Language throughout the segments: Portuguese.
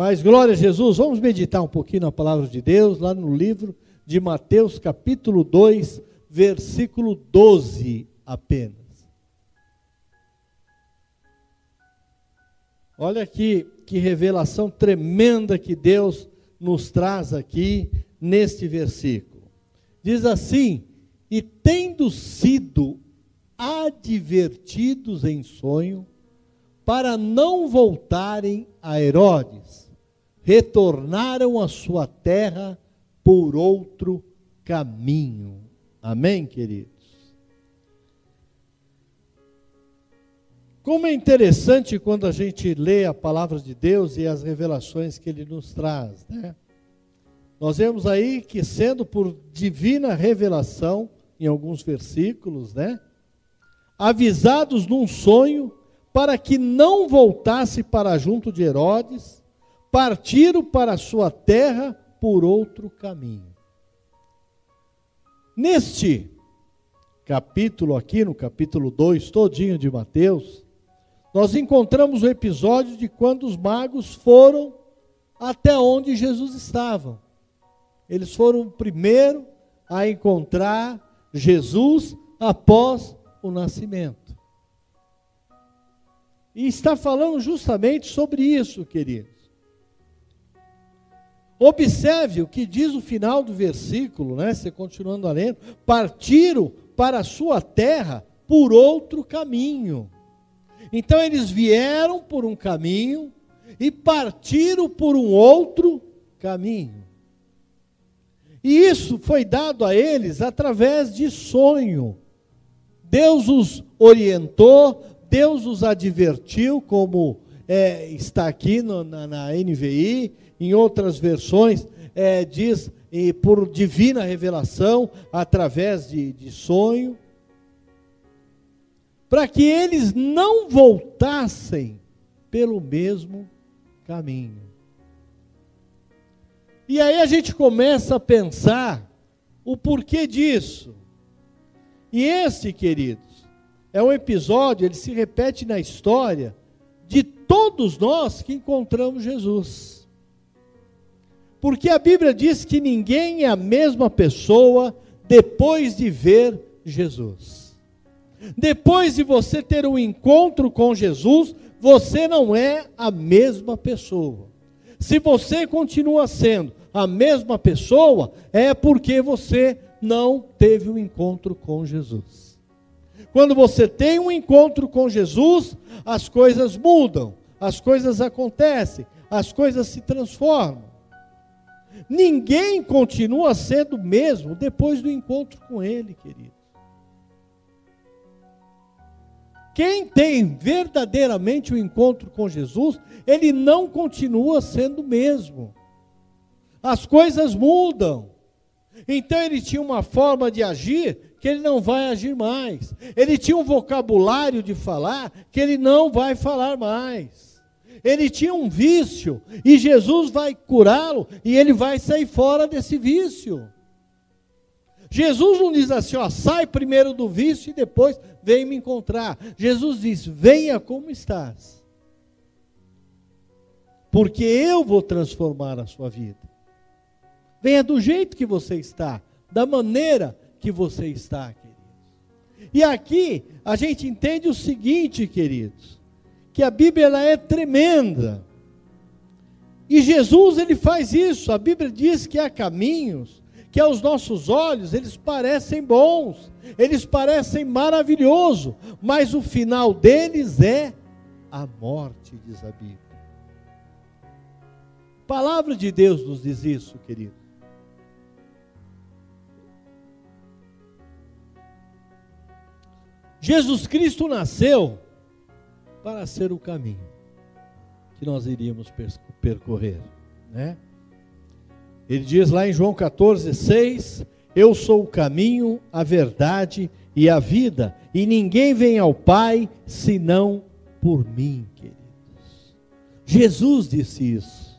Mas glória a Jesus, vamos meditar um pouquinho na palavra de Deus, lá no livro de Mateus, capítulo 2, versículo 12 apenas. Olha aqui que revelação tremenda que Deus nos traz aqui neste versículo. Diz assim: E tendo sido advertidos em sonho, para não voltarem a Herodes, retornaram à sua terra por outro caminho. Amém, queridos? Como é interessante quando a gente lê a palavra de Deus e as revelações que ele nos traz, né? Nós vemos aí que sendo por divina revelação, em alguns versículos, né? Avisados num sonho para que não voltasse para junto de Herodes, partiram para a sua terra por outro caminho. Neste capítulo aqui, no capítulo 2, todinho de Mateus, nós encontramos o episódio de quando os magos foram até onde Jesus estava. Eles foram o primeiro a encontrar Jesus após o nascimento. E está falando justamente sobre isso, queridos. Observe o que diz o final do versículo, né? Você continuando a ler, partiram para a sua terra por outro caminho. Então eles vieram por um caminho e partiram por um outro caminho. E isso foi dado a eles através de sonho. Deus os orientou, Deus os advertiu, como é, está aqui no, na, na, NVI, em outras versões, é, diz e por divina revelação, através de, de sonho para que eles não voltassem pelo mesmo caminho. E aí a gente começa a pensar o porquê disso. E esse, queridos, é um episódio, ele se repete na história de todos nós que encontramos Jesus. Porque a Bíblia diz que ninguém é a mesma pessoa depois de ver Jesus. Depois de você ter um encontro com Jesus, você não é a mesma pessoa. Se você continua sendo a mesma pessoa, é porque você não teve um encontro com Jesus. Quando você tem um encontro com Jesus, as coisas mudam, as coisas acontecem, as coisas se transformam. Ninguém continua sendo o mesmo depois do encontro com Ele, querido. Quem tem verdadeiramente o um encontro com Jesus, ele não continua sendo o mesmo. As coisas mudam. Então ele tinha uma forma de agir que ele não vai agir mais. Ele tinha um vocabulário de falar que ele não vai falar mais. Ele tinha um vício e Jesus vai curá-lo e ele vai sair fora desse vício. Jesus não diz assim, ó, sai primeiro do vício e depois vem me encontrar. Jesus diz: venha como estás, porque eu vou transformar a sua vida. Venha do jeito que você está, da maneira que você está, queridos. E aqui a gente entende o seguinte, queridos, que a Bíblia ela é tremenda. E Jesus ele faz isso. A Bíblia diz que há caminhos que aos nossos olhos eles parecem bons, eles parecem maravilhosos, mas o final deles é a morte, diz a Bíblia. A palavra de Deus nos diz isso, querido. Jesus Cristo nasceu para ser o caminho que nós iríamos percorrer, né? Ele diz lá em João 14, 6: Eu sou o caminho, a verdade e a vida, e ninguém vem ao Pai senão por mim, queridos. Jesus disse isso.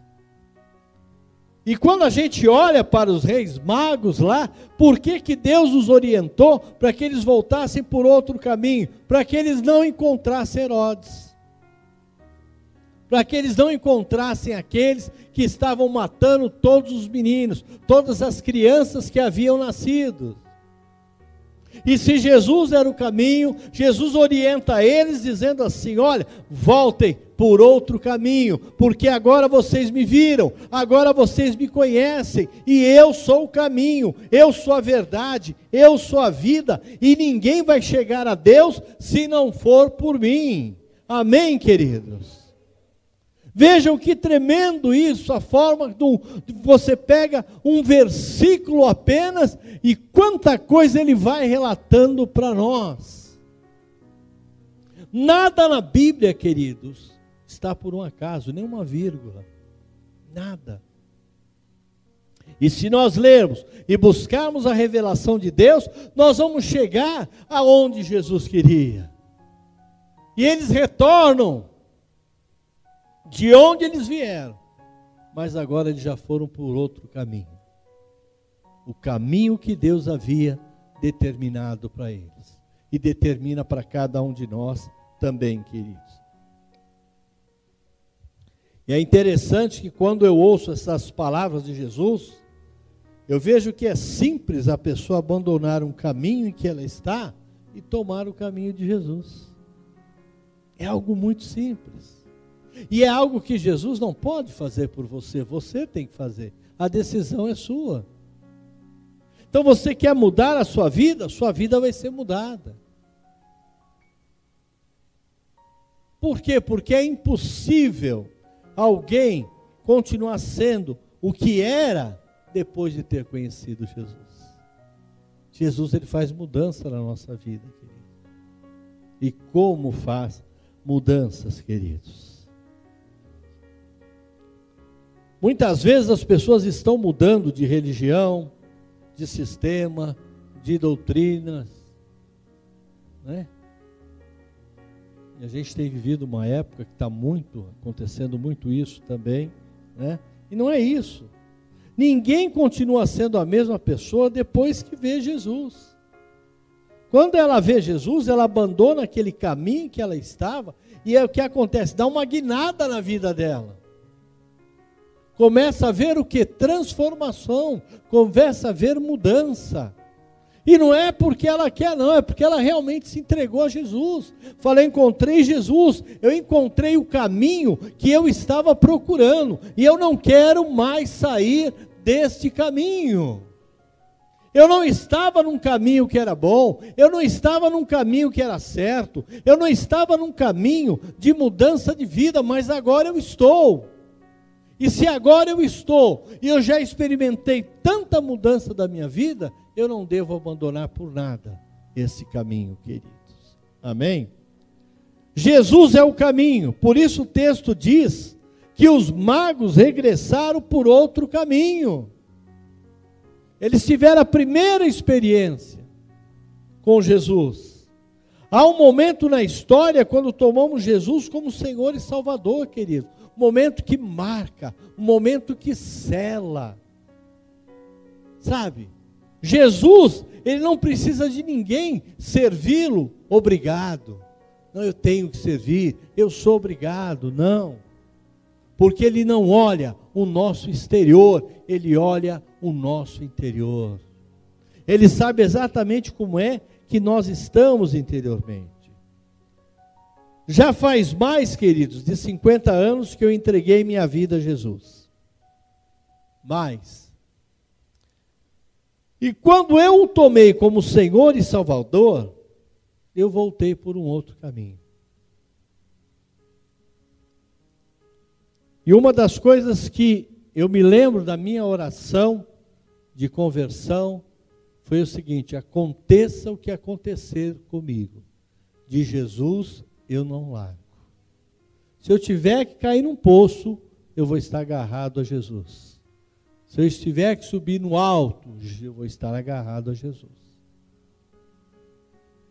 E quando a gente olha para os reis magos lá, por que, que Deus os orientou para que eles voltassem por outro caminho? Para que eles não encontrassem Herodes. para que eles não encontrassem aqueles que estavam matando todos os meninos, todas as crianças que haviam nascido. E se Jesus era o caminho, Jesus orienta eles dizendo assim: olha, voltem por outro caminho, porque agora vocês me viram, agora vocês me conhecem, e eu sou o caminho, eu sou a verdade, eu sou a vida, e ninguém vai chegar a Deus se não for por mim. Amém, queridos? Vejam que tremendo isso, a forma do você pega um versículo apenas e quanta coisa ele vai relatando para nós. Nada na Bíblia, queridos, está por um acaso, nenhuma vírgula. Nada. E se nós lermos e buscarmos a revelação de Deus, nós vamos chegar aonde Jesus queria. E eles retornam de onde eles vieram, mas agora eles já foram por outro caminho. O caminho que Deus havia determinado para eles e determina para cada um de nós também, queridos. E é interessante que quando eu ouço essas palavras de Jesus, eu vejo que é simples a pessoa abandonar um caminho em que ela está e tomar o caminho de Jesus. É algo muito simples. E é algo que Jesus não pode fazer por você, você tem que fazer. A decisão é sua. Então você quer mudar a sua vida, sua vida vai ser mudada. Por quê? Porque é impossível alguém continuar sendo o que era depois de ter conhecido Jesus. Jesus ele faz mudança na nossa vida, querido. E como faz mudanças, queridos? Muitas vezes as pessoas estão mudando de religião, de sistema, de doutrinas, né? A gente tem vivido uma época que está muito acontecendo muito isso também, né? E não é isso. Ninguém continua sendo a mesma pessoa depois que vê Jesus. Quando ela vê Jesus, ela abandona aquele caminho que ela estava, e é o que acontece? Dá uma guinada na vida dela começa a ver o que? Transformação, começa a ver mudança. E não é porque ela quer, não, é porque ela realmente se entregou a Jesus. Falei, encontrei Jesus, eu encontrei o caminho que eu estava procurando, e eu não quero mais sair deste caminho. Eu não estava num caminho que era bom, eu não estava num caminho que era certo, eu não estava num caminho de mudança de vida, mas agora eu estou. E se agora eu estou e eu já experimentei tanta mudança da minha vida, eu não devo abandonar por nada esse caminho, queridos. Amém? Jesus é o caminho, por isso o texto diz que os magos regressaram por outro caminho. Eles tiveram a primeira experiência com Jesus. Há um momento na história quando tomamos Jesus como Senhor e Salvador, querido momento que marca, um momento que cela. Sabe? Jesus, ele não precisa de ninguém servi-lo, obrigado. Não, eu tenho que servir, eu sou obrigado, não. Porque ele não olha o nosso exterior, ele olha o nosso interior. Ele sabe exatamente como é que nós estamos interiormente. Já faz mais, queridos, de 50 anos que eu entreguei minha vida a Jesus. Mais. E quando eu o tomei como Senhor e Salvador, eu voltei por um outro caminho. E uma das coisas que eu me lembro da minha oração de conversão foi o seguinte: aconteça o que acontecer comigo, de Jesus eu não largo. Se eu tiver que cair num poço, eu vou estar agarrado a Jesus. Se eu estiver que subir no alto, eu vou estar agarrado a Jesus.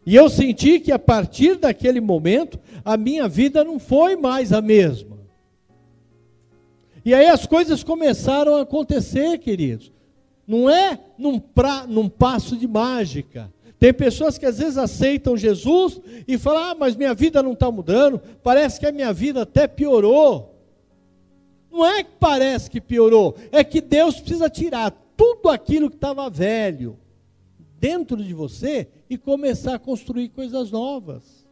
E eu senti que a partir daquele momento, a minha vida não foi mais a mesma. E aí as coisas começaram a acontecer, queridos. Não é num, pra, num passo de mágica. Tem pessoas que às vezes aceitam Jesus e falam: ah, mas minha vida não está mudando, parece que a minha vida até piorou. Não é que parece que piorou, é que Deus precisa tirar tudo aquilo que estava velho dentro de você e começar a construir coisas novas.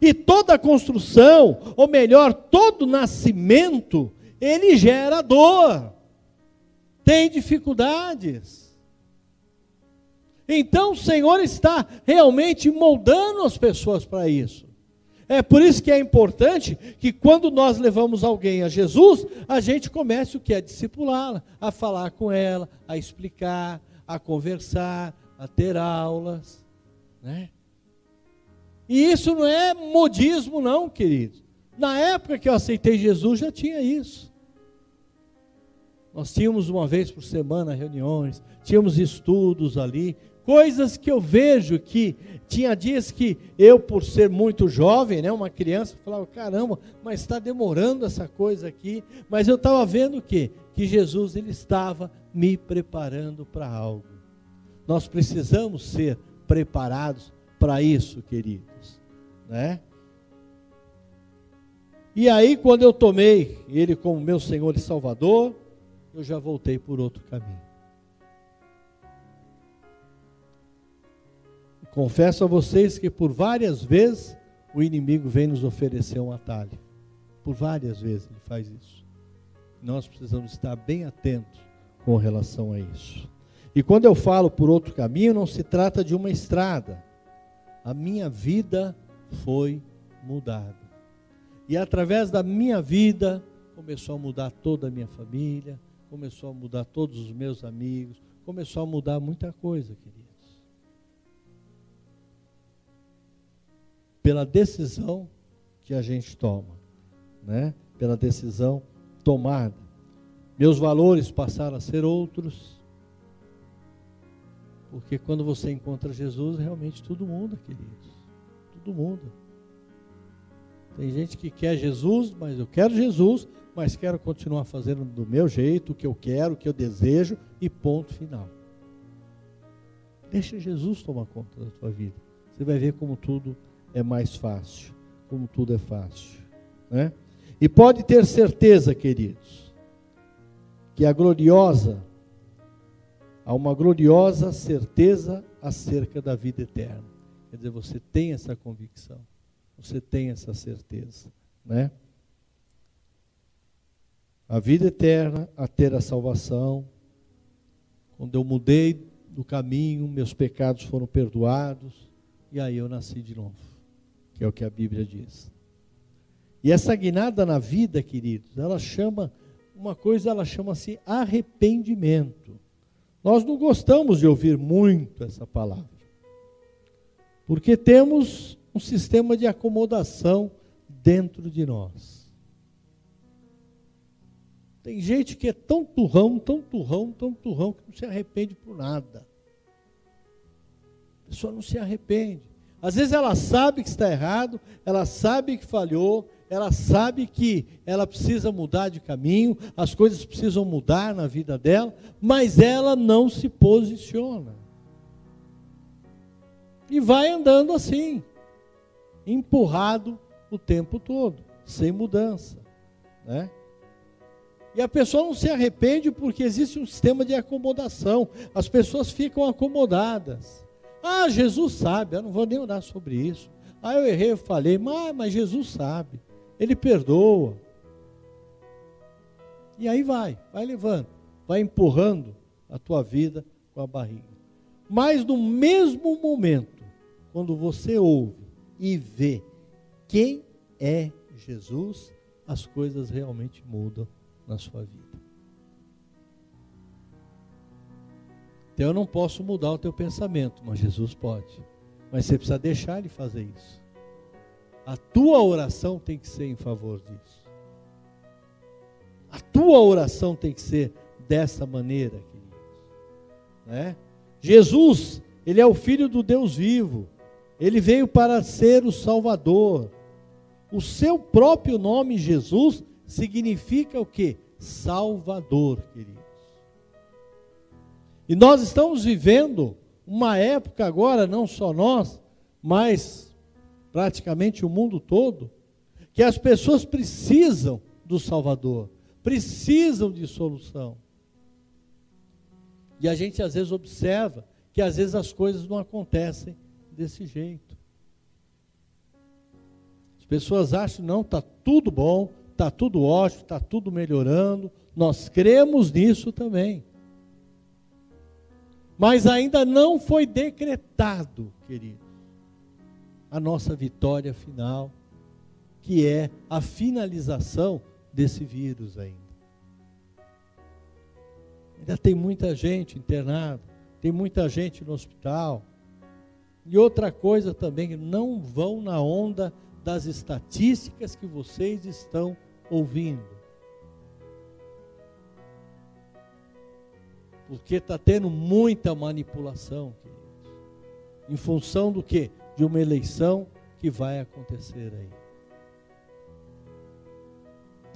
E toda construção, ou melhor, todo nascimento, ele gera dor, tem dificuldades. Então o Senhor está realmente moldando as pessoas para isso. É por isso que é importante que quando nós levamos alguém a Jesus, a gente comece o que? A discipulá-la, a falar com ela, a explicar, a conversar, a ter aulas. Né? E isso não é modismo, não, querido. Na época que eu aceitei Jesus já tinha isso. Nós tínhamos uma vez por semana reuniões, tínhamos estudos ali, coisas que eu vejo que tinha dias que eu, por ser muito jovem, né, uma criança, falava: caramba, mas está demorando essa coisa aqui. Mas eu estava vendo o quê? Que Jesus ele estava me preparando para algo. Nós precisamos ser preparados para isso, queridos, né? E aí, quando eu tomei Ele como meu Senhor e Salvador, eu já voltei por outro caminho. Confesso a vocês que por várias vezes o inimigo vem nos oferecer um atalho. Por várias vezes ele faz isso. Nós precisamos estar bem atentos com relação a isso. E quando eu falo por outro caminho, não se trata de uma estrada. A minha vida foi mudada. E através da minha vida, começou a mudar toda a minha família, começou a mudar todos os meus amigos, começou a mudar muita coisa, querido. Pela decisão que a gente toma, né? Pela decisão tomada. Meus valores passaram a ser outros. Porque quando você encontra Jesus, realmente tudo muda, queridos. Tudo muda. Tem gente que quer Jesus, mas eu quero Jesus, mas quero continuar fazendo do meu jeito, o que eu quero, o que eu desejo, e ponto final. Deixa Jesus tomar conta da tua vida. Você vai ver como tudo é mais fácil, como tudo é fácil. Né? E pode ter certeza, queridos, que a gloriosa, há uma gloriosa certeza acerca da vida eterna. Quer dizer, você tem essa convicção, você tem essa certeza, né? A vida eterna, a ter a salvação. Quando eu mudei do caminho, meus pecados foram perdoados, e aí eu nasci de novo que é o que a Bíblia diz. E essa guinada na vida, queridos, ela chama, uma coisa ela chama-se arrependimento. Nós não gostamos de ouvir muito essa palavra, porque temos um sistema de acomodação dentro de nós. Tem gente que é tão turrão, tão turrão, tão turrão, que não se arrepende por nada. A pessoa não se arrepende. Às vezes ela sabe que está errado, ela sabe que falhou, ela sabe que ela precisa mudar de caminho, as coisas precisam mudar na vida dela, mas ela não se posiciona. E vai andando assim, empurrado o tempo todo, sem mudança, né? E a pessoa não se arrepende porque existe um sistema de acomodação. As pessoas ficam acomodadas. Ah, Jesus sabe, eu não vou nem orar sobre isso. Ah, eu errei, eu falei, mas, mas Jesus sabe, Ele perdoa. E aí vai, vai levando, vai empurrando a tua vida com a barriga. Mas no mesmo momento, quando você ouve e vê quem é Jesus, as coisas realmente mudam na sua vida. Então eu não posso mudar o teu pensamento, mas Jesus pode. Mas você precisa deixar ele fazer isso. A tua oração tem que ser em favor disso. A tua oração tem que ser dessa maneira, queridos. Né? Jesus, ele é o filho do Deus vivo. Ele veio para ser o Salvador. O seu próprio nome, Jesus, significa o que? Salvador, querido. E nós estamos vivendo uma época agora, não só nós, mas praticamente o mundo todo, que as pessoas precisam do Salvador, precisam de solução. E a gente às vezes observa que às vezes as coisas não acontecem desse jeito. As pessoas acham, não, está tudo bom, está tudo ótimo, está tudo melhorando, nós cremos nisso também. Mas ainda não foi decretado, querido, a nossa vitória final, que é a finalização desse vírus ainda. Ainda tem muita gente internada, tem muita gente no hospital. E outra coisa também, não vão na onda das estatísticas que vocês estão ouvindo. Porque está tendo muita manipulação, queridos. Em função do que? De uma eleição que vai acontecer aí.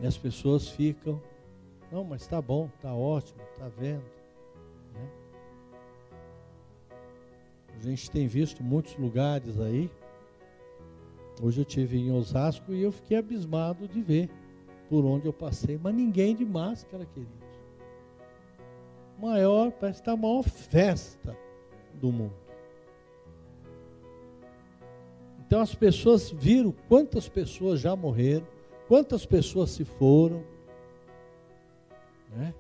E as pessoas ficam, não, mas está bom, está ótimo, está vendo. Né? A gente tem visto muitos lugares aí. Hoje eu tive em Osasco e eu fiquei abismado de ver por onde eu passei, mas ninguém de máscara, queridos. Maior, parece que está a maior festa do mundo. Então as pessoas viram quantas pessoas já morreram, quantas pessoas se foram, né?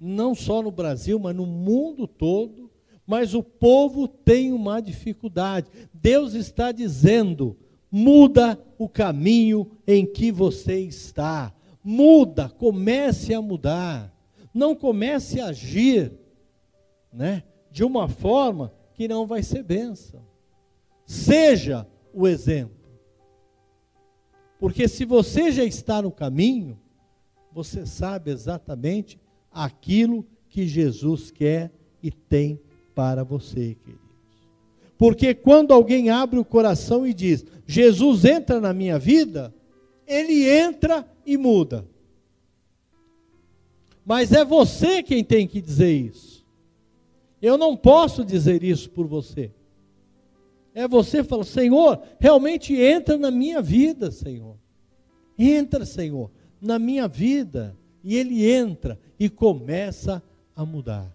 não só no Brasil, mas no mundo todo. Mas o povo tem uma dificuldade. Deus está dizendo: muda o caminho em que você está. Muda, comece a mudar. Não comece a agir, né, de uma forma que não vai ser bênção. Seja o exemplo. Porque se você já está no caminho, você sabe exatamente aquilo que Jesus quer e tem para você, queridos. Porque quando alguém abre o coração e diz: Jesus entra na minha vida, ele entra e muda. Mas é você quem tem que dizer isso. Eu não posso dizer isso por você. É você que fala: Senhor, realmente entra na minha vida, Senhor. Entra, Senhor, na minha vida. E ele entra e começa a mudar.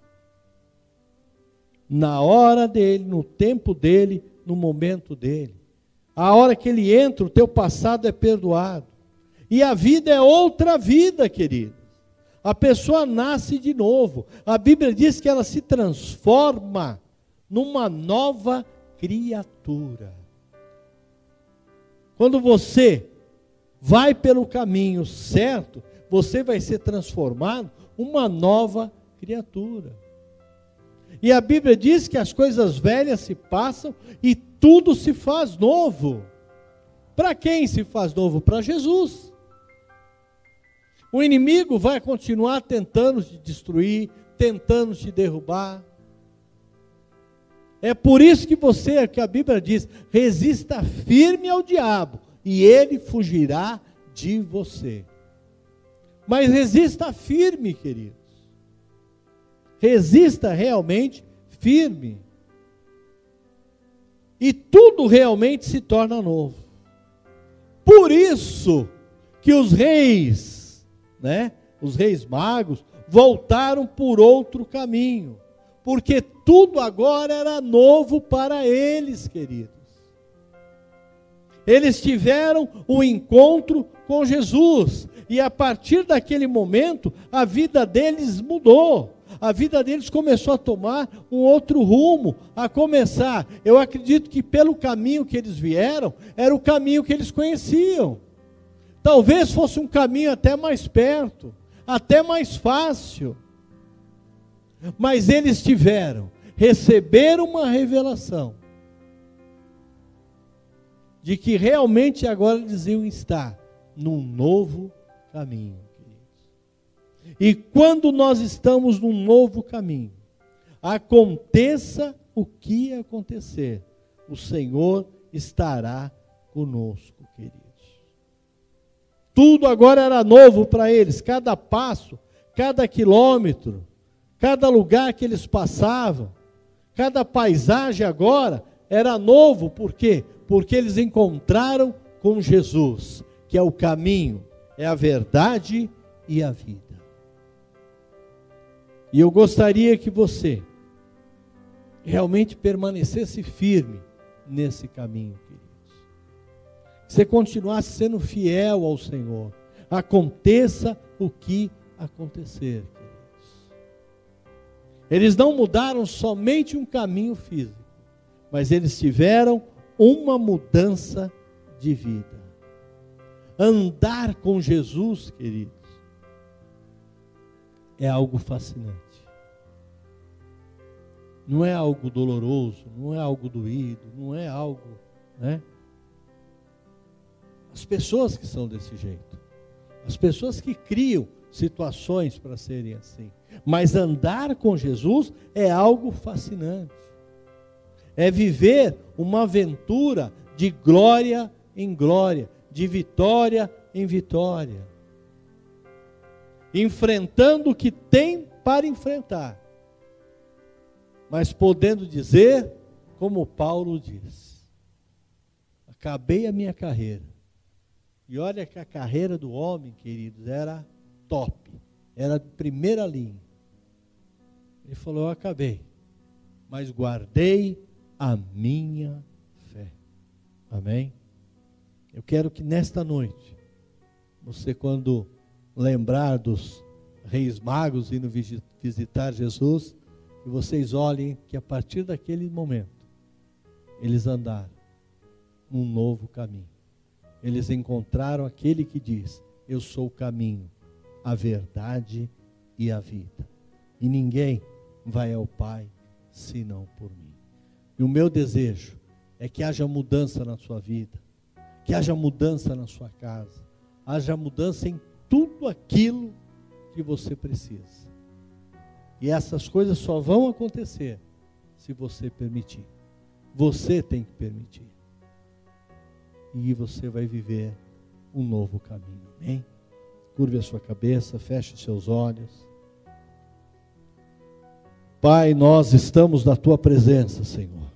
Na hora dele, no tempo dele, no momento dele. A hora que ele entra, o teu passado é perdoado. E a vida é outra vida, querido. A pessoa nasce de novo. A Bíblia diz que ela se transforma numa nova criatura. Quando você vai pelo caminho certo, você vai ser transformado uma nova criatura. E a Bíblia diz que as coisas velhas se passam e tudo se faz novo. Para quem se faz novo? Para Jesus. O inimigo vai continuar tentando te destruir, tentando te derrubar. É por isso que você, que a Bíblia diz, resista firme ao diabo e ele fugirá de você. Mas resista firme, queridos. Resista realmente firme. E tudo realmente se torna novo. Por isso que os reis, né, os reis magos, voltaram por outro caminho, porque tudo agora era novo para eles, queridos. Eles tiveram o um encontro com Jesus, e a partir daquele momento, a vida deles mudou. A vida deles começou a tomar um outro rumo, a começar. Eu acredito que pelo caminho que eles vieram, era o caminho que eles conheciam. Talvez fosse um caminho até mais perto, até mais fácil. Mas eles tiveram, receberam uma revelação de que realmente agora eles iam estar num novo caminho. E quando nós estamos num novo caminho, aconteça o que acontecer, o Senhor estará conosco. Tudo agora era novo para eles, cada passo, cada quilômetro, cada lugar que eles passavam. Cada paisagem agora era novo, por quê? Porque eles encontraram com Jesus, que é o caminho, é a verdade e a vida. E eu gostaria que você realmente permanecesse firme nesse caminho, queridos. Você continuasse sendo fiel ao Senhor. Aconteça o que acontecer, queridos. Eles não mudaram somente um caminho físico, mas eles tiveram uma mudança de vida. Andar com Jesus, queridos, é algo fascinante. Não é algo doloroso, não é algo doído, não é algo, né? As pessoas que são desse jeito, as pessoas que criam situações para serem assim. Mas andar com Jesus é algo fascinante. É viver uma aventura de glória em glória, de vitória em vitória. Enfrentando o que tem para enfrentar. Mas podendo dizer, como Paulo diz: Acabei a minha carreira. E olha que a carreira do homem, queridos, era top, era de primeira linha. Ele falou: Eu acabei, mas guardei a minha fé. Amém? Eu quero que nesta noite, você, quando lembrar dos reis magos indo visitar Jesus, que vocês olhem que a partir daquele momento, eles andaram num novo caminho. Eles encontraram aquele que diz: Eu sou o caminho, a verdade e a vida. E ninguém vai ao Pai senão por mim. E o meu desejo é que haja mudança na sua vida que haja mudança na sua casa, haja mudança em tudo aquilo que você precisa. E essas coisas só vão acontecer se você permitir. Você tem que permitir. E você vai viver um novo caminho. Amém? Curve a sua cabeça, feche seus olhos. Pai, nós estamos na tua presença, Senhor.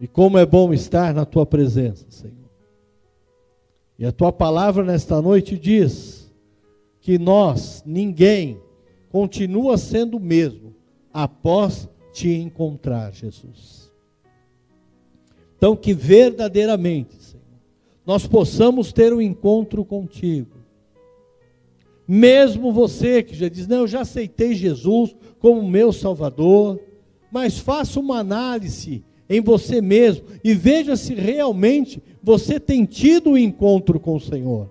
E como é bom estar na tua presença, Senhor. E a tua palavra nesta noite diz que nós, ninguém, continua sendo o mesmo após te encontrar, Jesus. Então, que verdadeiramente, nós possamos ter um encontro contigo. Mesmo você que já diz, não, eu já aceitei Jesus como meu Salvador, mas faça uma análise em você mesmo e veja se realmente você tem tido um encontro com o Senhor.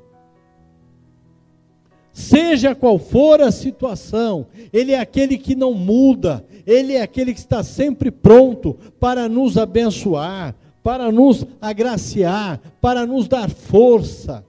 Seja qual for a situação, Ele é aquele que não muda, Ele é aquele que está sempre pronto para nos abençoar, para nos agraciar, para nos dar força.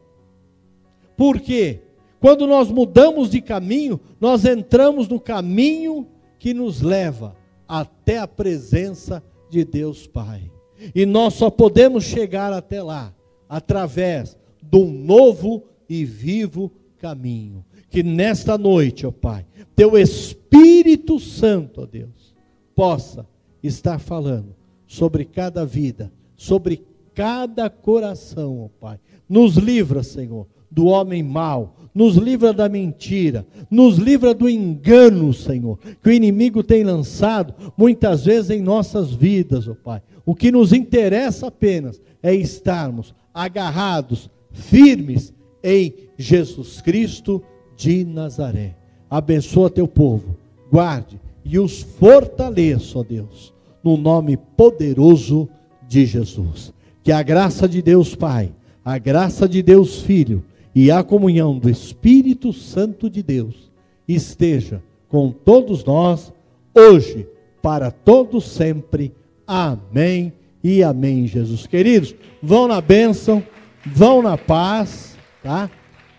Por quê? Quando nós mudamos de caminho, nós entramos no caminho que nos leva até a presença de Deus Pai. E nós só podemos chegar até lá através de um novo e vivo caminho. Que nesta noite, ó Pai, teu Espírito Santo, ó Deus, possa estar falando sobre cada vida, sobre cada coração, ó Pai. Nos livra, Senhor, do homem mau, nos livra da mentira, nos livra do engano, Senhor, que o inimigo tem lançado muitas vezes em nossas vidas, ó Pai. O que nos interessa apenas é estarmos agarrados, firmes em Jesus Cristo de Nazaré. Abençoa teu povo, guarde e os fortaleça, ó Deus, no nome poderoso de Jesus. Que a graça de Deus Pai, a graça de Deus Filho, e a comunhão do Espírito Santo de Deus esteja com todos nós, hoje, para todos sempre. Amém e amém, Jesus. Queridos, vão na bênção, vão na paz, tá?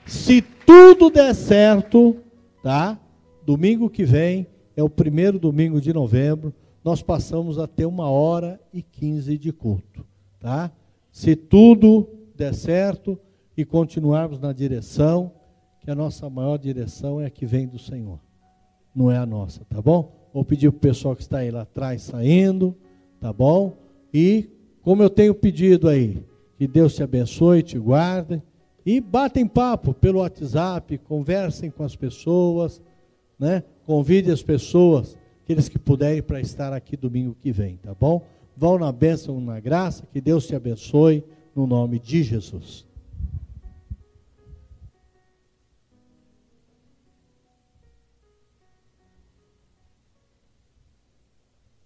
Se tudo der certo, tá? Domingo que vem é o primeiro domingo de novembro, nós passamos a ter uma hora e quinze de culto, tá? Se tudo der certo, e continuarmos na direção, que a nossa maior direção é a que vem do Senhor, não é a nossa, tá bom? Vou pedir para o pessoal que está aí lá atrás saindo, tá bom? E como eu tenho pedido aí, que Deus te abençoe, te guarde. E batem papo pelo WhatsApp, conversem com as pessoas, né? Convide as pessoas, aqueles que puderem, para estar aqui domingo que vem, tá bom? Vão na bênção, na graça, que Deus te abençoe, no nome de Jesus.